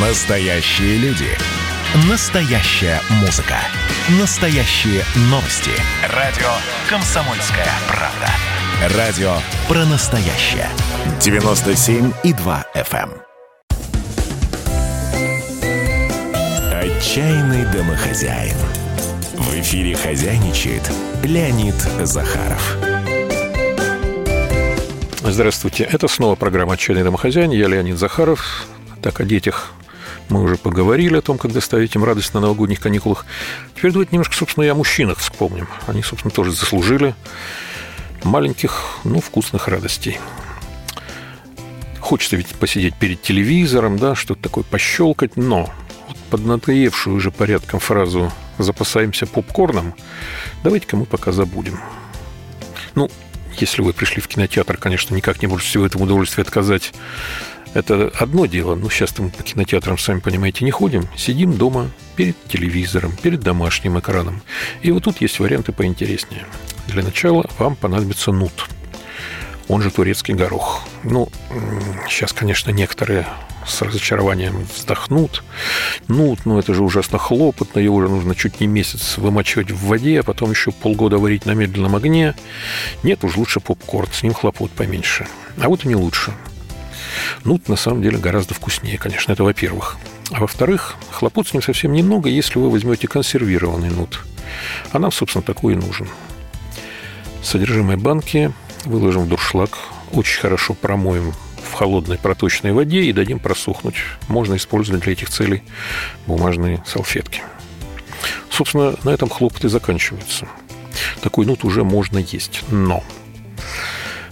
Настоящие люди. Настоящая музыка. Настоящие новости. Радио «Комсомольская правда». Радио про настоящее. 97,2 FM. эм. Отчаянный домохозяин. В эфире хозяйничает Леонид Захаров. Здравствуйте. Это снова программа «Отчаянный домохозяин». Я Леонид Захаров. Так, о детях мы уже поговорили о том, как доставить им радость на новогодних каникулах. Теперь давайте немножко, собственно, и о мужчинах вспомним. Они, собственно, тоже заслужили маленьких, но вкусных радостей. Хочется ведь посидеть перед телевизором, да, что-то такое пощелкать, но вот поднадоевшую уже порядком фразу «запасаемся попкорном» давайте-ка мы пока забудем. Ну, если вы пришли в кинотеатр, конечно, никак не можете в этом удовольствии отказать. Это одно дело, но сейчас мы по кинотеатрам, сами понимаете, не ходим. Сидим дома перед телевизором, перед домашним экраном. И вот тут есть варианты поинтереснее. Для начала вам понадобится нут. Он же турецкий горох. Ну, сейчас, конечно, некоторые с разочарованием вздохнут. Ну, ну, это же ужасно хлопотно, его уже нужно чуть не месяц вымачивать в воде, а потом еще полгода варить на медленном огне. Нет, уж лучше попкорн, с ним хлопот поменьше. А вот и не лучше. Нут на самом деле гораздо вкуснее, конечно, это во-первых. А во-вторых, хлопот с ним совсем немного, если вы возьмете консервированный нут. А нам, собственно, такой и нужен. Содержимое банки выложим в дуршлаг, очень хорошо промоем в холодной проточной воде и дадим просохнуть. Можно использовать для этих целей бумажные салфетки. Собственно, на этом хлопоты заканчиваются. Такой нут уже можно есть. Но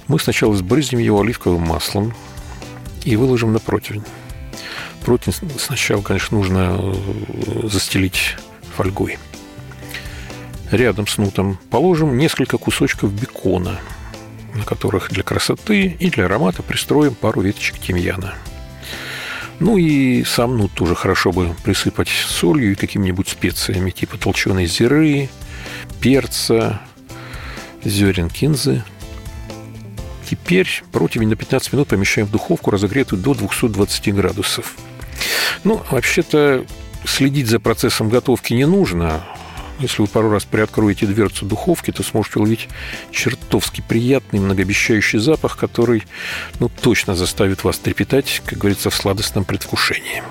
мы сначала сбрызнем его оливковым маслом и выложим на противень. Противень сначала, конечно, нужно э, застелить фольгой. Рядом с нутом положим несколько кусочков бекона – на которых для красоты и для аромата пристроим пару веточек тимьяна. Ну и сам нут тоже хорошо бы присыпать солью и какими-нибудь специями, типа толченой зиры, перца, зерен кинзы. Теперь противень на 15 минут помещаем в духовку, разогретую до 220 градусов. Ну, вообще-то следить за процессом готовки не нужно. Если вы пару раз приоткроете дверцу духовки, то сможете уловить чертовски приятный, многообещающий запах, который ну, точно заставит вас трепетать, как говорится, в сладостном предвкушении.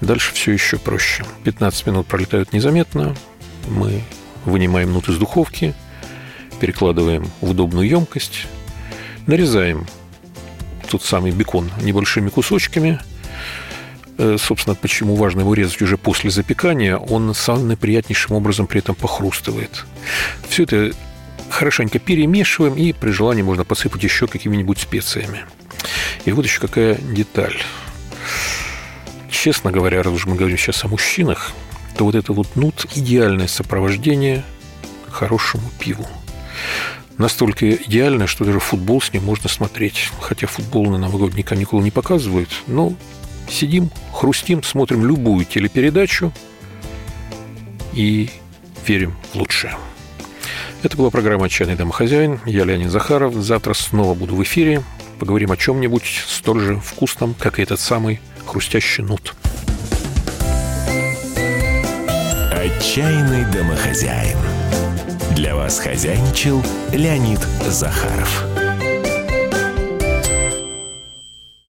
Дальше все еще проще. 15 минут пролетают незаметно. Мы вынимаем нут из духовки, перекладываем в удобную емкость, нарезаем тот самый бекон небольшими кусочками – Э, собственно, почему важно его резать уже после запекания, он самым приятнейшим образом при этом похрустывает. Все это хорошенько перемешиваем, и при желании можно посыпать еще какими-нибудь специями. И вот еще какая деталь. Честно говоря, раз уж мы говорим сейчас о мужчинах, то вот это вот нут – идеальное сопровождение хорошему пиву. Настолько идеальное, что даже футбол с ним можно смотреть. Хотя футбол на новогодние каникулы не показывают, но сидим, хрустим, смотрим любую телепередачу и верим в лучшее. Это была программа «Отчаянный домохозяин». Я Леонид Захаров. Завтра снова буду в эфире. Поговорим о чем-нибудь столь же вкусном, как и этот самый хрустящий нут. «Отчаянный домохозяин». Для вас хозяйничал Леонид Захаров.